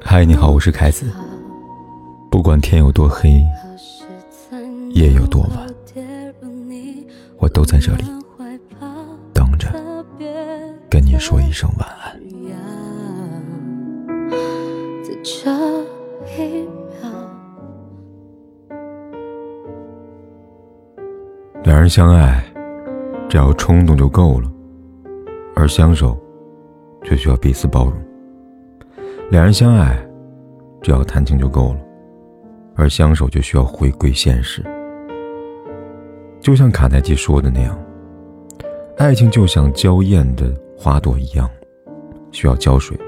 嗨，你好，我是凯子。不管天有多黑，夜有多晚，我都在这里等着跟你说一声晚安。两人相爱，只要冲动就够了；而相守，却需要彼此包容。两人相爱，只要谈情就够了；而相守，就需要回归现实。就像卡耐基说的那样，爱情就像娇艳的花朵一样，需要浇水，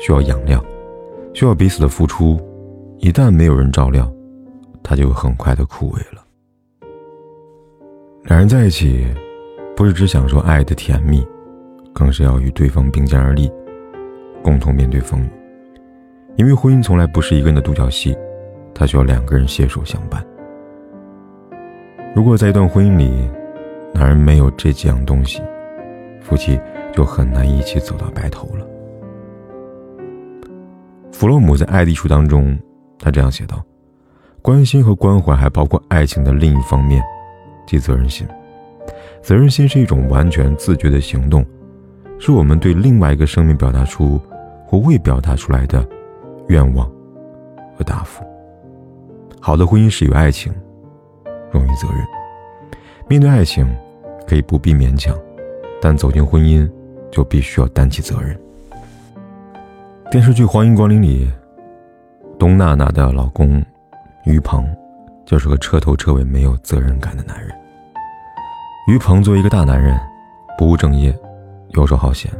需要养料，需要彼此的付出。一旦没有人照料，它就会很快的枯萎了。两人在一起，不是只享受爱的甜蜜，更是要与对方并肩而立，共同面对风雨。因为婚姻从来不是一个人的独角戏，它需要两个人携手相伴。如果在一段婚姻里，男人没有这几样东西，夫妻就很难一起走到白头了。弗洛姆在《爱的艺术》当中，他这样写道：“关心和关怀还包括爱情的另一方面。”即责任心，责任心是一种完全自觉的行动，是我们对另外一个生命表达出或未表达出来的愿望和答复。好的婚姻始于爱情，容于责任。面对爱情，可以不必勉强，但走进婚姻，就必须要担起责任。电视剧《欢迎光临》里，东娜娜的老公于鹏。就是个彻头彻尾没有责任感的男人。于鹏作为一个大男人，不务正业，游手好闲，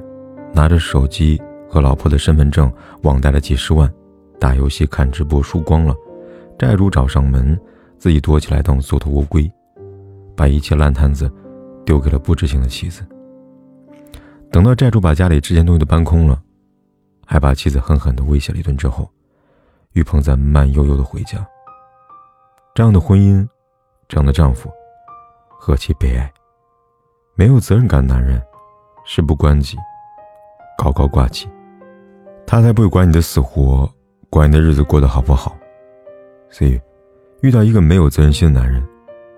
拿着手机和老婆的身份证网贷了几十万，打游戏、看直播输光了，债主找上门，自己躲起来当缩头乌龟，把一切烂摊子丢给了不知情的妻子。等到债主把家里值钱东西都搬空了，还把妻子狠狠地威胁了一顿之后，玉鹏才慢悠悠地回家。这样的婚姻，这样的丈夫，何其悲哀！没有责任感的男人，事不关己，高高挂起，他才不会管你的死活，管你的日子过得好不好。所以，遇到一个没有责任心的男人，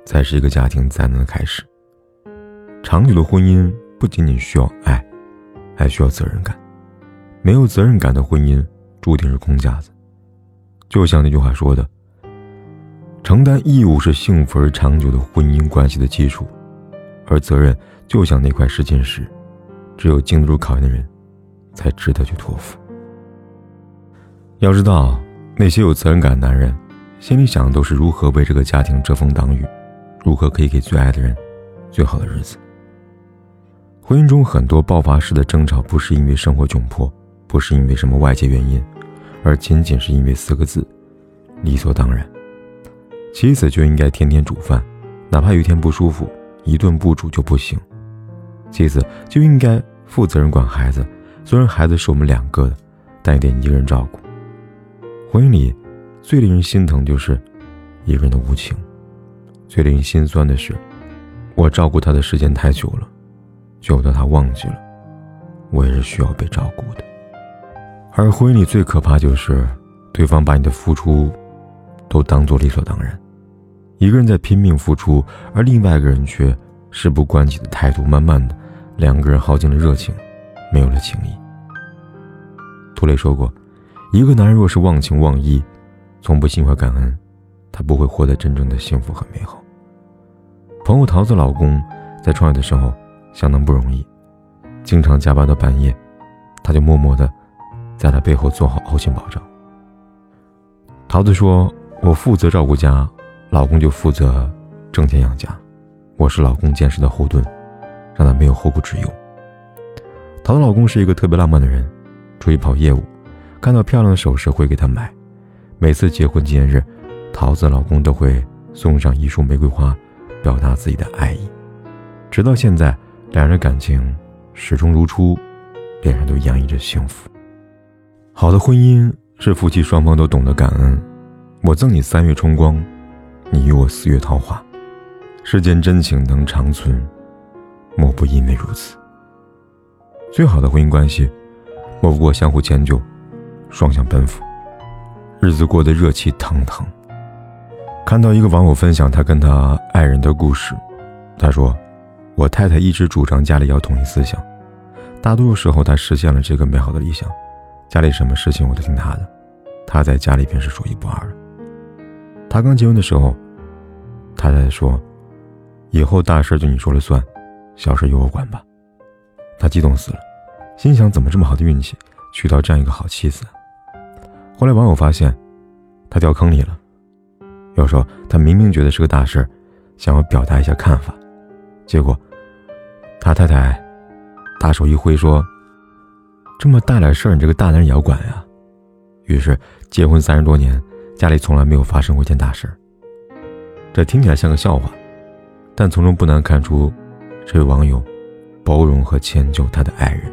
才是一个家庭灾难的开始。长久的婚姻不仅仅需要爱，还需要责任感。没有责任感的婚姻，注定是空架子。就像那句话说的。承担义务是幸福而长久的婚姻关系的基础，而责任就像那块试金石，只有经得住考验的人，才值得去托付。要知道，那些有责任感的男人，心里想的都是如何为这个家庭遮风挡雨，如何可以给最爱的人最好的日子。婚姻中很多爆发式的争吵，不是因为生活窘迫，不是因为什么外界原因，而仅仅是因为四个字：理所当然。妻子就应该天天煮饭，哪怕有一天不舒服，一顿不煮就不行。妻子就应该负责任管孩子，虽然孩子是我们两个的，但也得一个人照顾。婚姻里最令人心疼就是一个人的无情，最令人心酸的是，我照顾他的时间太久了，久到他忘记了我也是需要被照顾的。而婚姻里最可怕就是对方把你的付出都当做理所当然。一个人在拼命付出，而另外一个人却事不关己的态度，慢慢的，两个人耗尽了热情，没有了情谊。涂磊说过，一个男人若是忘情忘义，从不心怀感恩，他不会获得真正的幸福和美好。朋友桃子老公在创业的时候相当不容易，经常加班到半夜，他就默默的在他背后做好后勤保障。桃子说：“我负责照顾家。”老公就负责挣钱养家，我是老公坚实的后盾，让她没有后顾之忧。桃子老公是一个特别浪漫的人，出去跑业务，看到漂亮的首饰会给她买。每次结婚纪念日，桃子老公都会送上一束玫瑰花，表达自己的爱意。直到现在，两人感情始终如初，脸上都洋溢着幸福。好的婚姻是夫妻双方都懂得感恩。我赠你三月春光。你与我四月桃花，世间真情能长存，莫不因为如此。最好的婚姻关系，莫不过相互迁就，双向奔赴，日子过得热气腾腾。看到一个网友分享他跟他爱人的故事，他说：“我太太一直主张家里要统一思想，大多数时候她实现了这个美好的理想，家里什么事情我都听她的，她在家里便是数一不二的。”他刚结婚的时候，太太说：“以后大事就你说了算，小事由我管吧。”他激动死了，心想：怎么这么好的运气，娶到这样一个好妻子？后来网友发现，他掉坑里了。要说他明明觉得是个大事想要表达一下看法，结果他太太大手一挥说：“这么大点事儿，你这个大男人也要管呀？”于是结婚三十多年，家里从来没有发生过一件大事。这听起来像个笑话，但从中不难看出这位网友包容和迁就他的爱人。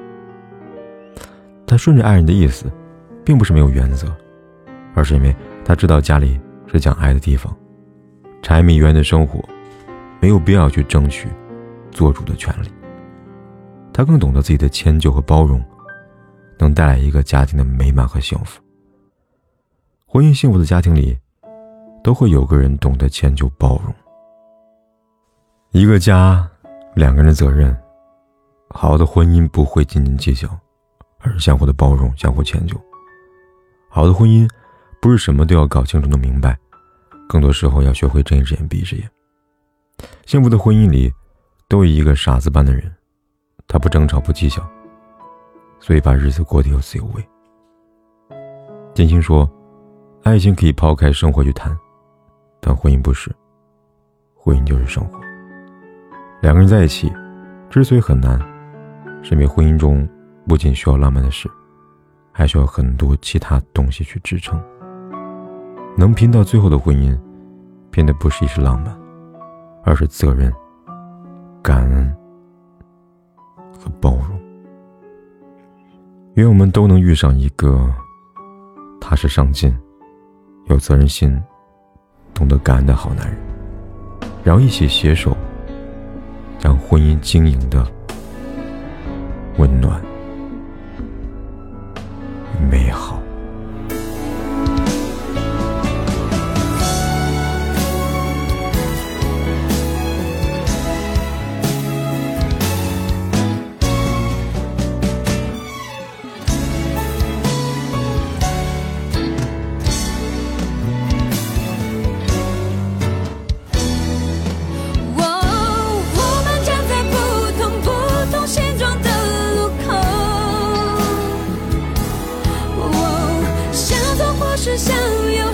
他顺着爱人的意思，并不是没有原则，而是因为他知道家里。是讲爱的地方，柴米油盐的生活，没有必要去争取做主的权利。他更懂得自己的迁就和包容，能带来一个家庭的美满和幸福。婚姻幸福的家庭里，都会有个人懂得迁就包容。一个家，两个人的责任，好的婚姻不会斤斤计较，而是相互的包容，相互迁就。好的婚姻，不是什么都要搞清楚、弄明白。更多时候要学会睁一只眼闭一只眼。幸福的婚姻里，都有一个傻子般的人，他不争吵不计较，所以把日子过得有滋有味。金星说：“爱情可以抛开生活去谈，但婚姻不是。婚姻就是生活。两个人在一起，之所以很难，是因为婚姻中不仅需要浪漫的事，还需要很多其他东西去支撑。”能拼到最后的婚姻，拼的不是一时浪漫，而是责任、感恩和包容。愿我们都能遇上一个踏实上进、有责任心、懂得感恩的好男人，然后一起携手让婚姻经营的温暖、美好。上有